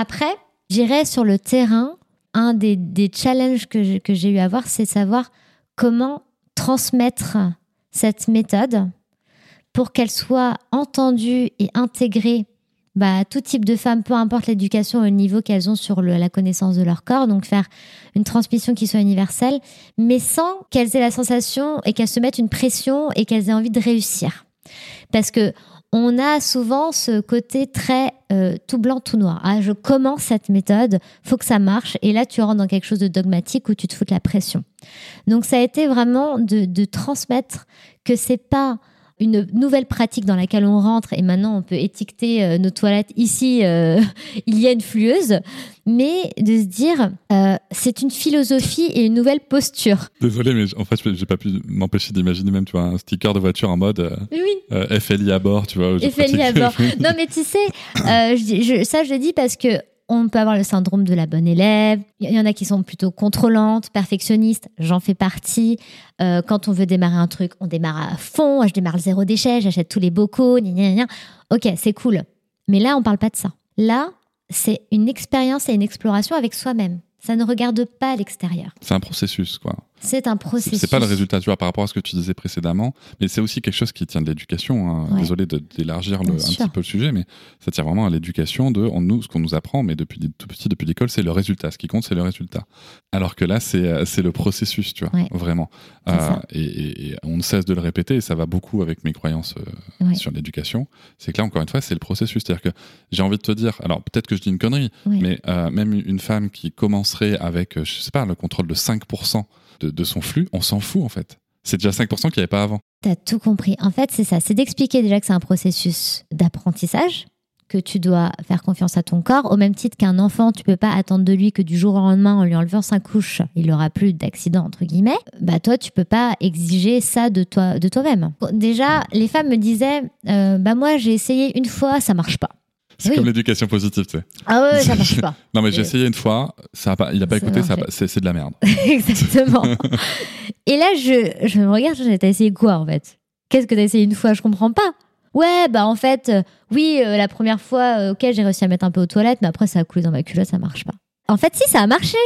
Après, j'irai sur le terrain. Un des, des challenges que j'ai eu à voir, c'est savoir comment transmettre cette méthode pour qu'elle soit entendue et intégrée bah, à tout type de femmes, peu importe l'éducation et le niveau qu'elles ont sur la connaissance de leur corps. Donc faire une transmission qui soit universelle, mais sans qu'elles aient la sensation et qu'elles se mettent une pression et qu'elles aient envie de réussir. Parce que on a souvent ce côté très euh, tout blanc, tout noir. Ah, je commence cette méthode, faut que ça marche. Et là, tu rentres dans quelque chose de dogmatique où tu te fous de la pression. Donc, ça a été vraiment de, de transmettre que c'est pas une nouvelle pratique dans laquelle on rentre et maintenant on peut étiqueter euh, nos toilettes ici euh, il y a une flueuse mais de se dire euh, c'est une philosophie et une nouvelle posture Désolé, mais en fait, j'ai pas pu m'empêcher d'imaginer même, tu vois, un sticker de voiture en mode euh, oui FLI à bord, tu vois. FLI à bord. Non, mais tu sais, je dis- je- ça, je le dis parce que on peut avoir le syndrome de la bonne élève. Il y en a qui sont plutôt contrôlantes, perfectionnistes. J'en fais partie. Euh, quand on veut démarrer un truc, on démarre à fond. Je démarre le zéro déchet, j'achète tous les bocaux. Ok, c'est cool. Mais là, on parle pas de ça. Là, c'est une expérience et une exploration avec soi-même. Ça ne regarde pas l'extérieur. C'est un processus, quoi. C'est un processus. c'est pas le résultat, tu vois, par rapport à ce que tu disais précédemment, mais c'est aussi quelque chose qui tient de l'éducation. hein. Ouais. Désolé d'élargir un sûr. petit peu le sujet, mais ça tient vraiment à l'éducation de on, nous, ce qu'on nous apprend, mais depuis tout petit, depuis l'école, c'est le résultat. Ce qui compte, c'est le résultat. Alors que là, c'est euh, le processus, tu vois, Ouais. vraiment. Ça. et, et- et on ne cesse de le répéter, et ça va beaucoup avec mes croyances euh, Ouais. sur l'éducation. C'est que là, encore une fois, c'est le processus. C'est-à-dire que j'ai envie de te dire, alors peut-être que je dis une connerie, mais euh, même une femme qui commencerait avec, euh, je sais pas, le contrôle de 5% de, son flux, on s'en fout en fait. C'est déjà 5% qu'il n'y avait pas avant. T'as tout compris. En fait, c'est ça. C'est d'expliquer déjà que c'est un processus d'apprentissage, que tu dois faire confiance à ton corps. Au même titre qu'un enfant, tu peux pas attendre de lui que du jour au lendemain, en lui enlevant sa couche, il aura plus d'accident, entre guillemets. Bah, toi, tu peux pas exiger ça de toi, de toi-même. Déjà, les femmes me disaient, euh, bah, moi, j'ai essayé une fois, ça marche pas. C'est Oui. comme l'éducation positive, tu sais. Ah ouais, ça marche pas. Non, mais j'ai Euh, essayé une fois, ça a pas, il a pas ça écouté, c'est de la merde. Exactement. Et là, je, je me regarde, je dis, t'as essayé quoi en fait? Qu'est-ce que t'as essayé une fois? Je comprends pas. Ouais, bah en fait, euh, oui, euh, la première fois, euh, ok, j'ai réussi à mettre un peu aux toilettes, mais après ça a coulé dans ma culotte, ça marche pas. En fait, si, ça a marché.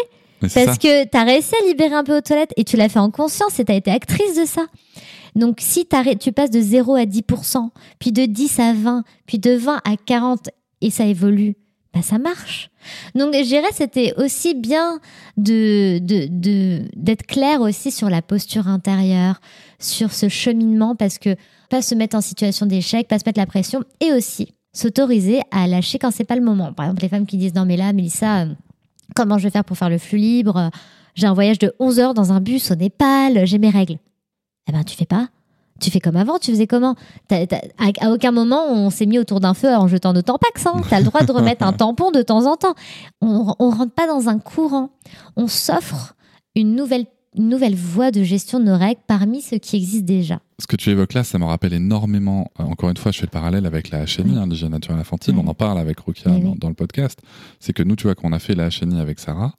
Parce ça. que t'as réussi à libérer un peu aux toilettes et tu l'as fait en conscience et t'as été actrice de ça. Donc si tu passes de 0 à 10%, puis de 10 à 20, puis de 20 à 40 et ça évolue, bah ça marche. Donc je dirais c'était aussi bien de d'être clair aussi sur la posture intérieure, sur ce cheminement parce que pas se mettre en situation d'échec, pas se mettre la pression et aussi s'autoriser à lâcher quand c'est pas le moment. Par exemple les femmes qui disent non mais là Mélissa euh, comment je vais faire pour faire le flux libre? J'ai un voyage de 11 heures dans un bus au Népal, j'ai mes règles. Eh ben, tu fais pas. Tu fais comme avant, tu faisais comment à, aucun moment on s'est mis autour d'un feu en jetant de tampax. Hein. Tu as le droit de remettre un tampon de temps en temps. On, on rentre pas dans un courant. On s'offre une nouvelle, une nouvelle voie de gestion de nos règles parmi ceux qui existent déjà. Ce que tu évoques là, ça me rappelle énormément. euh, encore une fois, je fais le parallèle avec la HNI, hein, l'hygiène naturelle infantile. On en parle avec Rokia Oui, dans, le podcast. C'est que nous, tu vois, quand on a fait la HNI avec Sarah,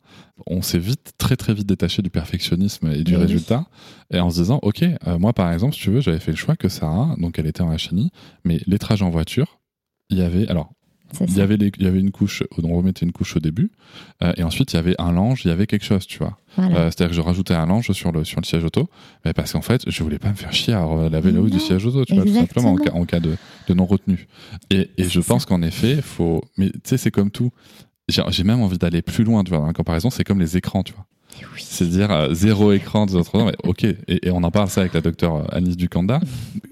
on s'est vite, très très vite détaché du perfectionnisme et du Oui, oui. résultat. Et en se disant, OK, euh, moi par exemple, si tu veux, j'avais fait le choix que Sarah, donc elle était en HNI, mais les trajets en voiture, il y avait. Alors, il y avait, les- il y avait une couche, on remettait une couche au début, euh, et ensuite il y avait un linge, il y avait quelque chose, tu vois. Voilà. Euh, C'est-à-dire que je rajoutais un linge sur le, sur le siège auto, mais parce qu'en fait, je voulais pas me faire chier à laver le haut du siège auto, tu vois, tout simplement, en cas, exactement. en cas de, de non-retenue. Et, et je pense qu'en effet, faut. Mais tu sais, c'est comme tout. J'ai j'ai même envie d'aller plus loin, tu vois. Dans la comparaison, c'est comme les écrans, tu vois. Mais oui. C'est dire euh, zéro écran des autres mais ok. Et, et on en parle ça avec la docteure euh, Anis Ducanda.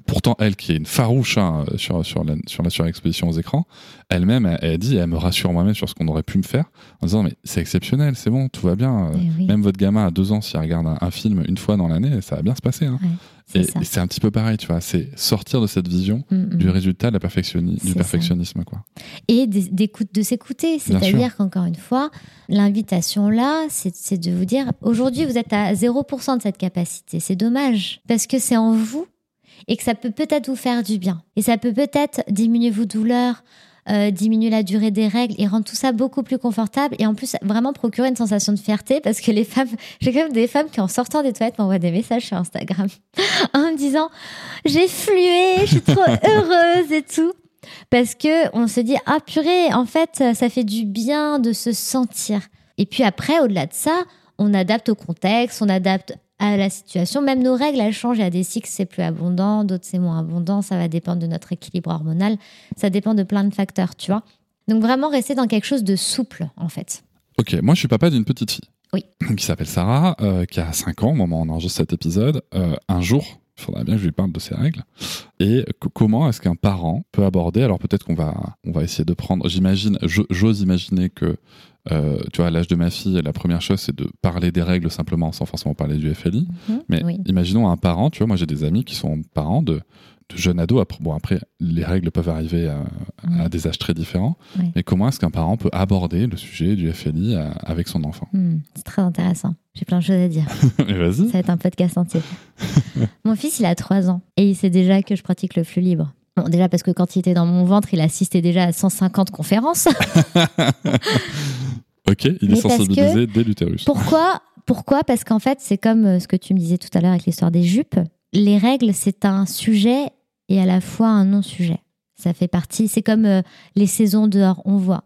Pourtant, elle qui est une farouche hein, sur, sur, la, sur la surexposition aux écrans, elle-même, elle, elle dit, elle me rassure moi-même sur ce qu'on aurait pu me faire, en disant, mais c'est exceptionnel, c'est bon, tout va bien. euh, oui. Même votre gamin à deux ans, s'il regarde un, un film une fois dans l'année, ça va bien se passer. hein. Ouais, Et, c'est un petit peu pareil, tu vois. C'est sortir de cette vision Mm, mm. du résultat de la perfectionni- du ça. perfectionnisme, quoi. et de s'écouter. C'est-à-dire qu'encore une fois, l'invitation là, c'est c'est de vous dire aujourd'hui vous êtes à 0% de cette capacité. C'est dommage parce que c'est en vous et que ça peut peut-être vous faire du bien. Et ça peut peut-être diminuer vos douleurs, euh, diminuer la durée des règles et rendre tout ça beaucoup plus confortable et en plus vraiment procurer une sensation de fierté parce que les femmes, j'ai quand même des femmes qui en sortant des toilettes m'envoient des messages sur Instagram en me disant j'ai flué, je suis trop heureuse et tout. Parce que on se dit ah purée, en fait ça fait du bien de se sentir. Et puis après au-delà de ça, on adapte au contexte, on adapte à la situation. Même nos règles elles changent. Il y a des cycles c'est plus abondant, d'autres c'est moins abondant. Ça va dépendre de notre équilibre hormonal. Ça dépend de plein de facteurs, tu vois. Donc vraiment rester dans quelque chose de souple en fait. Ok, moi je suis papa d'une petite fille. Oui. Qui s'appelle Sarah, euh, qui a 5 ans au moment où on enregistre cet épisode. Euh, un jour, il faudra bien que je lui parle de ses règles. Et co- comment est-ce qu'un parent peut aborder Alors peut-être qu'on va, on va essayer de prendre. J'imagine, j'o- j'ose imaginer que, euh, tu vois, à l'âge de ma fille, la première chose c'est de parler des règles simplement, sans forcément parler du FLI. Mhm. Mais oui. imaginons un parent, tu vois, moi j'ai des amis qui sont parents de, de jeunes ados. Après, bon, après, les règles peuvent arriver à, des âges très différents. Ouais. Mais comment est-ce qu'un parent peut aborder le sujet du FLI à- avec son enfant? Hmm, c'est très intéressant. J'ai plein de choses à dire. Vas-y. Ça va être un podcast entier. mon fils, il a 3 ans et il sait déjà que je pratique le flux libre. Bon, déjà parce que quand il était dans mon ventre, il assistait déjà à 150 conférences. Ok, il Mais est sensibilisé dès l'utérus. Pourquoi Pourquoi? Parce qu'en fait, c'est comme euh, ce que tu me disais tout à l'heure avec l'histoire des jupes. Les règles, c'est un sujet et à la fois un non-sujet. Ça fait partie, c'est comme euh, les saisons dehors, on voit.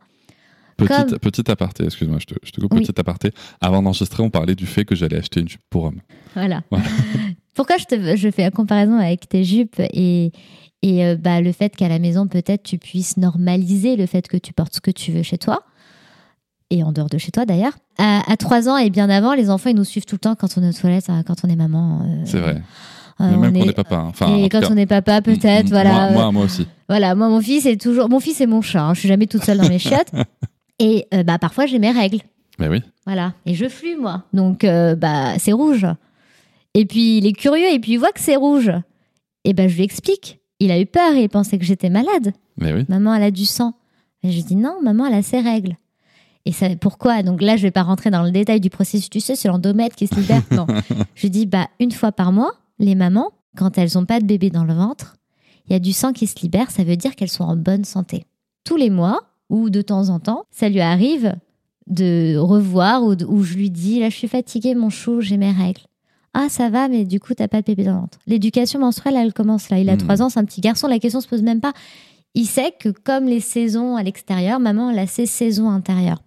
Petite, Comme- petite aparté, excuse-moi, je te, je te coupe, Oui. petite aparté. Avant d'enregistrer, on parlait du fait que j'allais acheter une jupe pour homme. Voilà. Voilà. Pourquoi je, te, je fais la comparaison avec tes jupes et, et euh, bah, le fait qu'à la maison, peut-être, tu puisses normaliser le fait que tu portes ce que tu veux chez toi, et en dehors de chez toi d'ailleurs. À, à 3 ans et bien avant, les enfants, ils nous suivent tout le temps quand on est aux toilettes, hein, quand on est maman. euh, C'est vrai. euh, Mais on même qu'on est- est papa. hein. Enfin, en et quand cas, on est papa, peut-être, m- voilà. Moi, euh, moi, moi aussi. Voilà, moi, mon fils est toujours. Mon fils, c'est mon chat. hein. Je suis jamais toute seule dans mes chiottes. Et euh, bah, parfois, j'ai mes règles. Mais oui. Voilà. Et je flue, moi. Donc, euh, bah, c'est rouge. Et puis, il est curieux et puis il voit que c'est rouge. Et ben, je lui explique. Il a eu peur et il pensait que j'étais malade. Mais oui. Maman, elle a du sang. Et je lui dis non, maman, elle a ses règles. Et ça, pourquoi? Donc là, je vais pas rentrer dans le détail du processus. Tu sais, c'est l'endomètre qui se libère. Non. je lui dis, bah, une fois par mois, les mamans, quand elles ont pas de bébé dans le ventre, il y a du sang qui se libère. Ça veut dire qu'elles sont en bonne santé. Tous les mois, ou de temps en temps, ça lui arrive de revoir ou de- je lui dis, là, je suis fatiguée, mon chou, j'ai mes règles. Ah, ça va, mais du coup, t'as pas de bébé dans le ventre. L'éducation menstruelle, elle commence là. Il a Hmm. trois ans, c'est un petit garçon. La question se pose même pas. Il sait que comme les saisons à l'extérieur, maman, elle a ses saisons intérieures.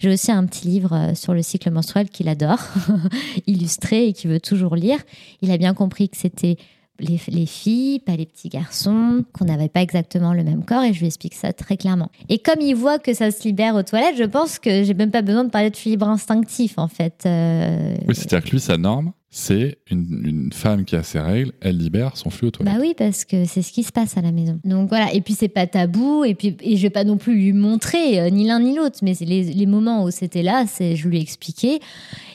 J'ai aussi un petit livre euh, sur le cycle menstruel qu'il adore, illustré et qu'il veut toujours lire. Il a bien compris que c'était les, les filles, pas les petits garçons, qu'on n'avait pas exactement le même corps et je lui explique ça très clairement. Et comme il voit que ça se libère aux toilettes, je pense que j'ai même pas besoin de parler de libre instinctif en fait. Euh, Oui, c'est-à-dire que lui, sa norme, c'est une, femme qui a ses règles, elle libère son flux aux toilettes. Bah oui, parce que c'est ce qui se passe à la maison. Donc voilà, et puis c'est pas tabou, et puis et je vais pas non plus lui montrer euh, ni l'un ni l'autre, mais les, les moments où c'était là, c'est je lui ai expliqué.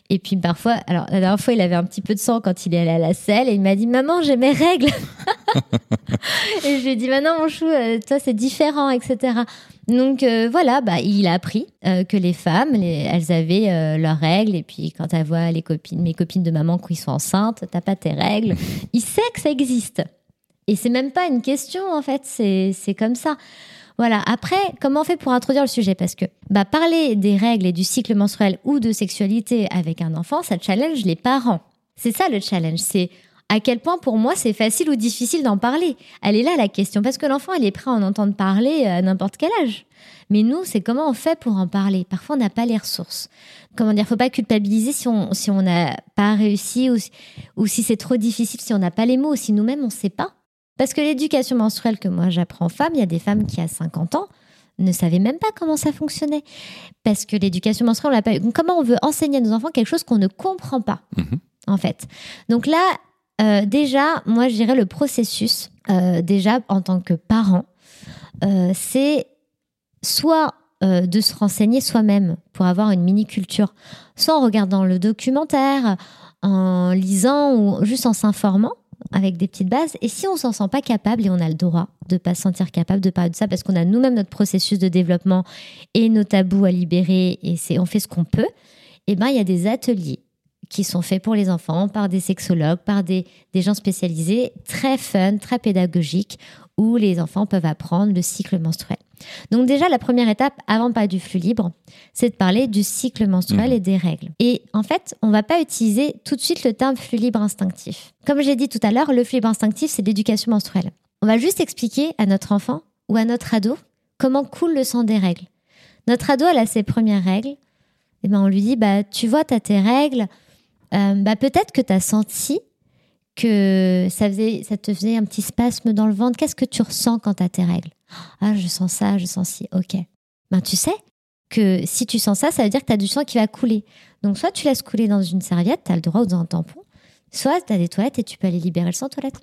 Et puis parfois, alors la dernière fois, il avait un petit peu de sang quand il est allé à la selle, et il m'a dit Maman, j'ai mes règles. et je lui ai dit Maintenant, mon chou, euh, toi, c'est différent, etc. Donc euh, voilà, bah, il a appris euh, que les femmes, les- elles avaient euh, leurs règles, et puis quand elle voit les copines, mes copines de maman qui sont enceintes, t'as pas tes règles, il sait que ça existe. Et c'est même pas une question, en fait, c'est c'est comme ça. Voilà. Après, comment on fait pour introduire le sujet? Parce que bah, parler des règles et du cycle menstruel ou de sexualité avec un enfant, ça challenge les parents. C'est ça le challenge. C'est à quel point pour moi c'est facile ou difficile d'en parler? Elle est là la question. Parce que l'enfant, il est prêt à en entendre parler à n'importe quel âge. Mais nous, c'est comment on fait pour en parler? Parfois, on n'a pas les ressources. Comment dire? Faut pas culpabiliser si on si on n'a pas réussi ou si, ou si c'est trop difficile, si on n'a pas les mots, ou si nous-mêmes on ne sait pas. Parce que l'éducation menstruelle que moi j'apprends aux femmes, il y a des femmes qui à 50 ans ne savaient même pas comment ça fonctionnait. Parce que l'éducation menstruelle, on l'a pas eu. Comment on veut enseigner à nos enfants quelque chose qu'on ne comprend pas, Mhm. en fait? Donc là, euh, déjà, moi je dirais le processus, euh, déjà en tant que parent, euh, c'est soit de se renseigner soi-même pour avoir une mini-culture, soit en regardant le documentaire, en lisant ou juste en s'informant avec des petites bases. Et si on s'en sent pas capable, et on a le droit de pas se sentir capable de parler de ça, parce qu'on a nous-mêmes notre processus de développement et nos tabous à libérer, et on fait ce qu'on peut, eh ben il y a des ateliers qui sont faits pour les enfants par des sexologues, par des, des gens spécialisés, très fun, très pédagogiques, où les enfants peuvent apprendre le cycle menstruel. Donc déjà, la première étape, avant de parler du flux libre, c'est de parler du cycle menstruel Mhm. et des règles. Et en fait, on va pas utiliser tout de suite le terme flux libre instinctif. Comme j'ai dit tout à l'heure, le flux libre instinctif, c'est l'éducation menstruelle. On va juste expliquer à notre enfant ou à notre ado comment coule le sang des règles. Notre ado, elle a ses premières règles. Et ben on lui dit, bah, tu vois, tu as tes règles. Euh, bah, peut-être que tu as senti que ça, faisait, ça te faisait un petit spasme dans le ventre. Qu'est-ce que tu ressens quand tu as tes règles? Ah, je sens ça, je sens ci. Ok. Ben, tu sais que si tu sens ça, ça veut dire que tu as du sang qui va couler. Donc, soit tu laisses couler dans une serviette, tu as le droit ou dans un tampon, soit tu as des toilettes et tu peux aller libérer le sang aux toilettes.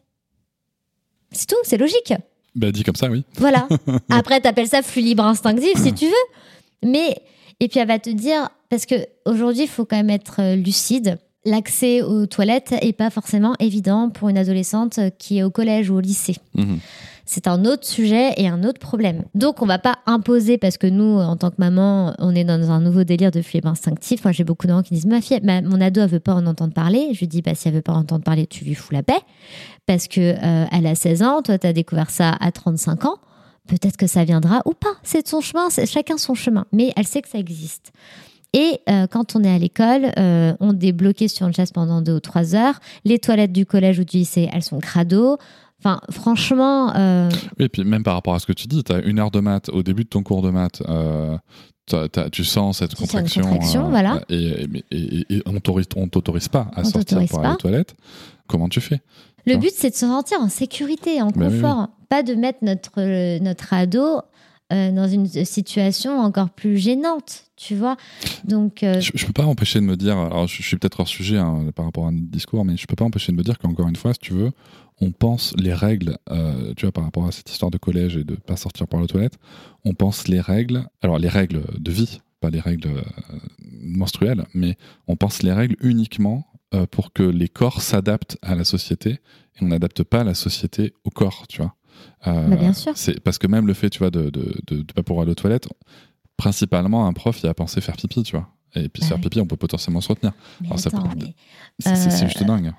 C'est tout, c'est logique. Bah, dit comme ça, oui. Voilà. Après, t'appelles ça flux libre instinctif si tu veux. Mais, et puis elle va te dire, parce que aujourd'hui, il faut quand même être euh, lucide. L'accès aux toilettes est pas forcément évident pour une adolescente qui est au collège ou au lycée. Mhm. C'est un autre sujet et un autre problème. Donc, on va pas imposer parce que nous, en tant que maman, on est dans un nouveau délire de flux libre instinctif. Moi, j'ai beaucoup de gens qui disent ma fille, ma- mon ado, elle veut pas en entendre parler. Je lui dis, bah, si elle veut pas en entendre parler, tu lui fous la paix parce que euh, elle a 16 ans, toi, tu as découvert ça à 35 ans. Peut-être que ça viendra ou pas. C'est son chemin, c'est chacun son chemin. Mais elle sait que ça existe. Et euh, quand on est à l'école, euh, on est bloqué sur une chaise pendant deux ou trois heures. Les toilettes du collège ou du lycée, elles sont crado. Enfin, franchement, euh, Oui, et puis même par rapport à ce que tu dis, tu as une heure de maths au début de ton cours de maths. t'as- tu sens cette contraction, contraction, voilà. et, et, et- on t'autorise on t'autorise pas à On sortir t'autorise pour aller pas. aux toilettes. Comment tu fais? Le but, c'est de se sentir en sécurité, en Bah oui, confort. Pas de mettre notre, notre ado euh, dans une situation encore plus gênante, tu vois. Donc, euh, je, je peux pas empêcher de me dire, alors je, suis peut-être hors sujet hein, par rapport à notre discours, mais je peux pas empêcher de me dire qu'encore une fois, si tu veux, on pense les règles, euh, tu vois, par rapport à cette histoire de collège et de pas sortir par la toilette, on pense les règles, alors les règles de vie, pas les règles menstruelles, mais on pense les règles uniquement pour que les corps s'adaptent à la société et on n'adapte pas la société au corps, tu vois. Euh, Bah, bien sûr. C'est parce que même le fait, tu vois, de de pas pouvoir aller aux toilettes, principalement un prof, il a pensé faire pipi, tu vois. Et puis Bah faire pipi, on peut potentiellement se retenir. C'est Euh, juste dingue.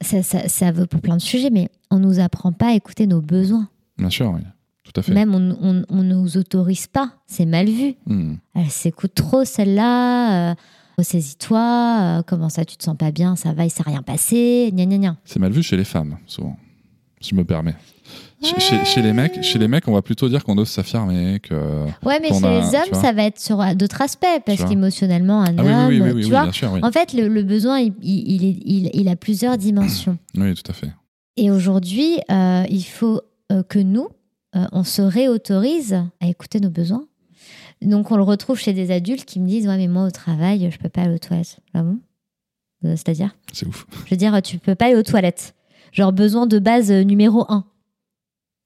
ça, ça, ça vaut pour plein de sujets, mais on nous apprend pas à écouter nos besoins. Bien sûr, oui. Tout à fait. Même on, on nous autorise pas. C'est mal vu. Hmm. Elle s'écoute trop celle-là. Euh, Ressaisis-toi. euh, comment ça, tu te sens pas bien Ça va, il s'est rien passé. Gna gna gna. C'est mal vu chez les femmes, souvent. Si je me permets. Chez, les mecs, chez les mecs, on va plutôt dire qu'on ose s'affirmer, que. Ouais, mais chez a- les hommes, ça va être sur d'autres aspects, parce qu'émotionnellement, un Ah homme, oui, oui, oui, tu vois. sûr. En fait, le, le besoin, il, il, il est- il- il a plusieurs dimensions. Oui, tout à fait. Et aujourd'hui, euh, il faut euh, que nous, euh, on se réautorise à écouter nos besoins. Donc, on le retrouve chez des adultes qui me disent Ouais, mais moi, au travail, je peux pas aller aux toilettes. Ah bon? C'est-à-dire? C'est ouf. Je veux dire, tu peux pas aller aux toilettes. Genre, besoin de base numéro un.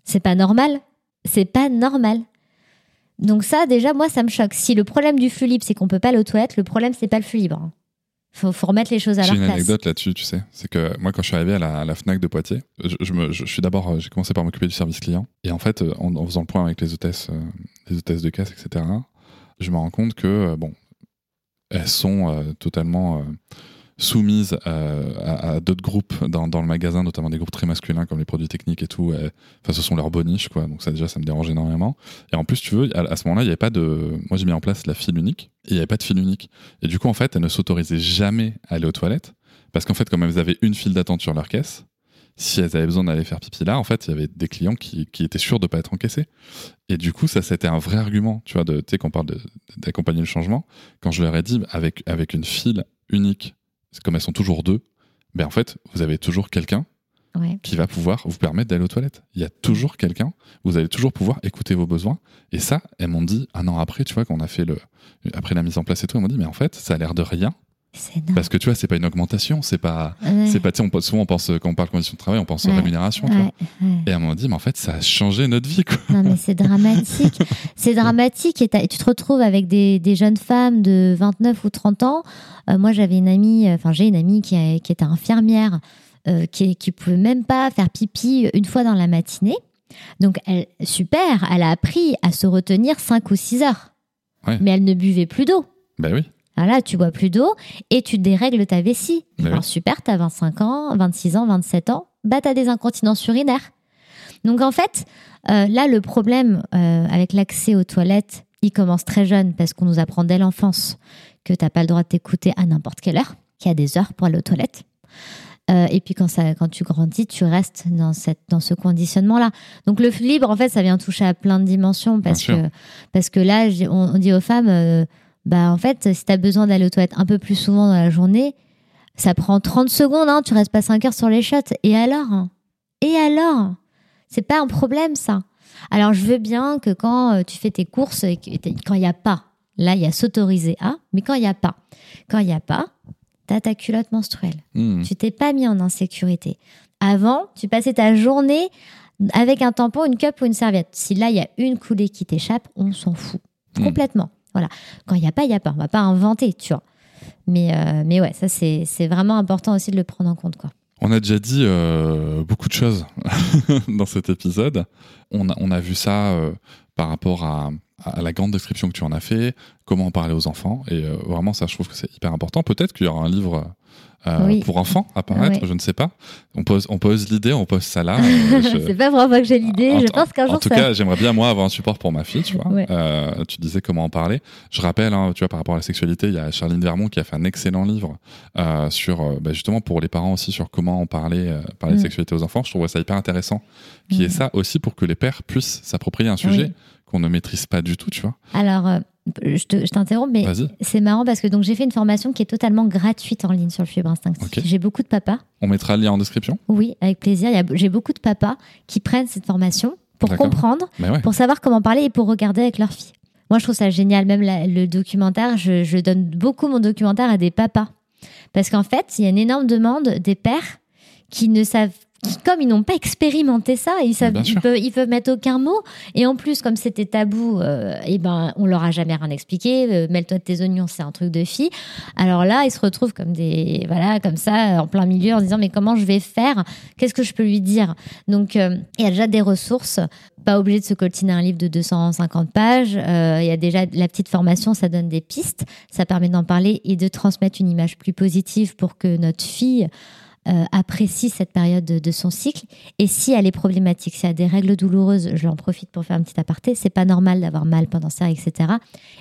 C'est pas normal. C'est pas normal. Donc, ça, déjà, moi, ça me choque. Si le problème du flux libre, c'est qu'on peut pas aller aux toilettes, le problème, c'est pas le flux libre. hein. Faut, faut remettre les choses à J'ai leur une place. anecdote là-dessus, tu sais. C'est que moi, quand je suis arrivé à la, à la Fnac de Poitiers, je, je me, je, je suis d'abord, euh, j'ai commencé par m'occuper du service client. Et en fait, euh, en, en faisant le point avec les hôtesses, euh, les hôtesses de caisse, etc., je me rends compte que, bon, elles sont euh, totalement euh, soumises euh, à, d'autres groupes dans, dans le magasin, notamment des groupes très masculins comme les produits techniques et tout. Enfin, ce sont leurs boniches, quoi. Donc ça, déjà, ça me dérange énormément. Et en plus, tu veux, à, ce moment-là, il n'y avait pas de. Moi, j'ai mis en place la file unique et il n'y avait pas de file unique. Et du coup, en fait, elles ne s'autorisaient jamais à aller aux toilettes parce qu'en fait, comme elles avaient une file d'attente sur leur caisse, si elles avaient besoin d'aller faire pipi là, en fait, il y avait des clients qui, qui étaient sûrs de pas être encaissés. Et du coup, ça, c'était un vrai argument, tu vois, de, tu sais, qu'on parle d'accompagner le changement. Quand je leur ai dit, avec, avec une file unique, c'est comme elles sont toujours deux, ben en fait, vous avez toujours quelqu'un Ouais. qui va pouvoir vous permettre d'aller aux toilettes. Il y a toujours quelqu'un, vous allez toujours pouvoir écouter vos besoins. Et ça, elles m'ont dit un an après, tu vois, qu'on a fait le. Après la mise en place et tout, elles m'ont dit, mais en fait, ça a l'air de rien. Parce que tu vois, c'est pas une augmentation, c'est pas. Ouais. C'est pas, tu sais, on souvent on pense, quand on parle conditions de travail, on pense Ouais. rémunération, tu vois. Et elles m'ont dit, mais en fait, ça a changé notre vie, quoi. Non, mais c'est dramatique. c'est dramatique et, tu te retrouves avec des, des jeunes femmes de 29 ou 30 ans. Euh, moi, j'avais une amie, euh, enfin, j'ai une amie qui, a- qui était infirmière, euh, qui, qui pouvait même pas faire pipi une fois dans la matinée. Donc, elle, super, elle a appris à se retenir 5 ou 6 heures. Ouais. Mais elle ne buvait plus d'eau. Ben oui. Voilà, tu bois plus d'eau et tu dérègles ta vessie. Alors super, t'as 25 ans, 26 ans, 27 ans, bah t'as des incontinences urinaires. Donc en fait, euh, là le problème euh, avec l'accès aux toilettes, il commence très jeune parce qu'on nous apprend dès l'enfance que t'as pas le droit de t'écouter à n'importe quelle heure, qu'il y a des heures pour aller aux toilettes. Euh, et puis quand, ça, quand tu grandis, tu restes dans, cette, dans ce conditionnement-là. Donc le libre, en fait, ça vient toucher à plein de dimensions parce, Bien sûr. que, parce que là, on, on dit aux femmes, bah en fait, si tu as besoin d'aller aux toilettes un peu plus souvent dans la journée, ça prend 30 secondes, hein, tu restes pas 5 heures sur les shots. Et alors hein? Et alors? C'est pas un problème, ça. Alors, je veux bien que quand euh, tu fais tes courses, et quand il n'y a pas, là, il y a s'autoriser à, mais quand il n'y a pas, quand il n'y a pas, tu as ta culotte menstruelle. Hmm. Tu t'es pas mis en insécurité. Avant, tu passais ta journée avec un tampon, une cup ou une serviette. Si là, il y a une coulée qui t'échappe, on s'en fout. Mm. Complètement. Quand il n'y a pas, il n'y a pas. On va pas inventer, tu vois. Mais, euh, mais ouais, ça, c'est c'est vraiment important aussi de le prendre en compte, quoi. On a déjà dit euh, beaucoup de choses dans cet épisode. On a, on a vu ça euh, par rapport à, à la grande description que tu en as fait, comment en parler aux enfants. Et euh, vraiment, ça, je trouve que c'est hyper important. Peut-être qu'il y aura un livre euh, Oui. pour enfants à paraître, Ouais. je ne sais pas. On pose, on pose l'idée, on pose ça là. Euh, je- c'est pas moi que j'ai l'idée. en, Je pense qu'un en jour tout ça. cas, j'aimerais bien moi avoir un support pour ma fille, tu vois. Ouais. Euh, tu disais comment en parler. Je rappelle, hein, tu vois, par rapport à la sexualité, il y a Charline Vermont qui a fait un excellent livre sur, bah, justement, pour les parents aussi, sur comment en parler, parler de Mm. sexualité aux enfants. Je trouve ça hyper intéressant. Qui est Mm. ça aussi pour que les pères puissent s'approprier un sujet Oui. Qu'on ne maîtrise pas du tout, tu vois. Alors, euh, je te- je t'interromps, mais c'est marrant parce que donc j'ai fait une formation qui est totalement gratuite en ligne sur le fibre instinctif. J'ai beaucoup de papas. On mettra le lien en description. Oui, avec plaisir. J'ai beaucoup de papas qui prennent cette formation pour comprendre, ouais. pour savoir comment parler et pour regarder avec leur fille. Moi, je trouve ça génial. Même la- le documentaire, je, je donne beaucoup mon documentaire à des papas. Parce qu'en fait, il y a une énorme demande des pères qui ne savent. Qui, comme ils n'ont pas expérimenté ça, ils savent, ils peuvent, ils peuvent mettre aucun mot. Et en plus, comme c'était tabou, euh, et ben, on leur a jamais rien expliqué. Euh, Mêle-toi de tes oignons, c'est un truc de fille. Alors là, ils se retrouvent comme des, voilà, comme ça, en plein milieu, en se disant mais comment je vais faire? Qu'est-ce que je peux lui dire? Donc, euh, il y a déjà des ressources. Pas obligé de se coltiner un livre de 250 pages. Euh, Il y a déjà la petite formation, ça donne des pistes. Ça permet d'en parler et de transmettre une image plus positive pour que notre fille euh, apprécie cette période de, son cycle. Et si elle est problématique, si elle a des règles douloureuses, je en profite pour faire un petit aparté, c'est pas normal d'avoir mal pendant ça, etc.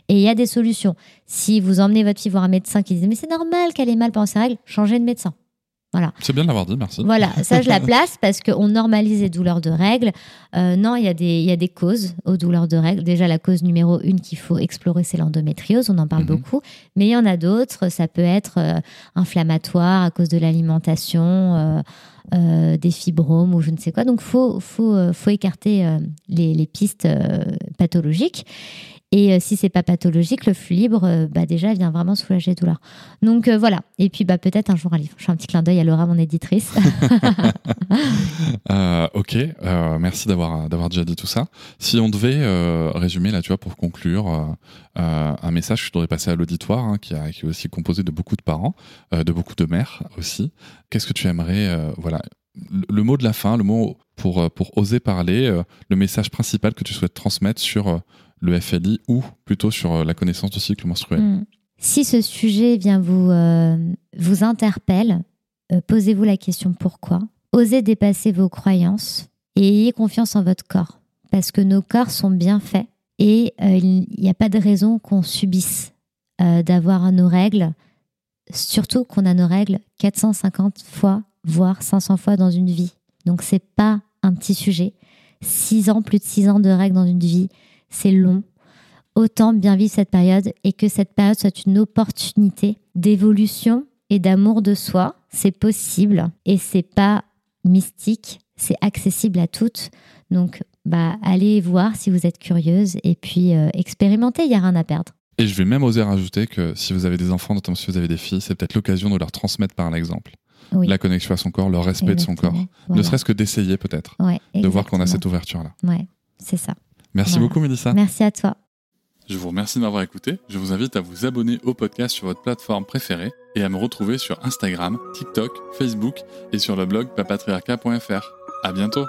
Et il y a des solutions. Si vous emmenez votre fille voir un médecin qui dit mais c'est normal qu'elle ait mal pendant ses règles, changez de médecin. C'est bien de l'avoir dit, merci. Voilà, ça je la place parce qu'on normalise les douleurs de règles. Euh, non, il y, a des- il y a des causes aux douleurs de règles. Déjà, la cause numéro une qu'il faut explorer, c'est l'endométriose. On en parle Mhm. beaucoup. Mais il y en a d'autres. Ça peut être euh, inflammatoire à cause de l'alimentation, euh, des fibromes ou je ne sais quoi. Donc, il faut, faut, faut écarter les, les pistes pathologiques. Et euh, si c'est pas pathologique, le flux libre, euh, bah déjà, vient vraiment soulager les douleurs. Donc euh, voilà. Et puis bah peut-être un jour un livre. Je fais un petit clin d'œil à Laura, mon éditrice. Euh, ok, euh, merci d'avoir d'avoir déjà dit tout ça. Si on devait résumer là, tu vois, pour conclure, un message que je voudrais passer à l'auditoire, hein, qui, qui est aussi composé de beaucoup de parents, de beaucoup de mères aussi. Qu'est-ce que tu aimerais, voilà, le, mot de la fin, le mot pour pour oser parler, le message principal que tu souhaites transmettre sur le FLI ou plutôt sur euh, la connaissance du cycle menstruel. Mm. Si ce sujet vient vous, euh, vous interpelle, euh, posez-vous la question pourquoi. Osez dépasser vos croyances et ayez confiance en votre corps. Parce que nos corps sont bien faits et il n'y a pas de raison qu'on subisse d'avoir nos règles, surtout qu'on a nos règles 450 fois, voire 500 fois dans une vie. Donc c'est pas un petit sujet. 6 ans, plus de 6 ans de règles dans une vie, c'est long autant bien vivre cette période et que cette période soit une opportunité d'évolution et d'amour de soi. C'est possible et c'est pas mystique, c'est accessible à toutes. Donc, bah, allez voir si vous êtes curieuse et puis euh, expérimentez, il n'y a rien à perdre. Et je vais même oser rajouter que si vous avez des enfants, notamment si vous avez des filles, c'est peut-être l'occasion de leur transmettre par l'exemple Oui. la connexion à son corps, le respect de son corps. Voilà. Ne serait-ce que d'essayer peut-être, Ouais, de voir qu'on a cette ouverture-là. Ouais, c'est ça. Merci Voilà. beaucoup Mélissa. Merci à toi. Je vous remercie de m'avoir écouté. Je vous invite à vous abonner au podcast sur votre plateforme préférée et à me retrouver sur Instagram, TikTok, Facebook et sur le blog papatriarca.fr. À bientôt.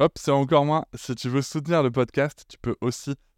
Hop, c'est encore moins. Si tu veux soutenir le podcast, tu peux aussi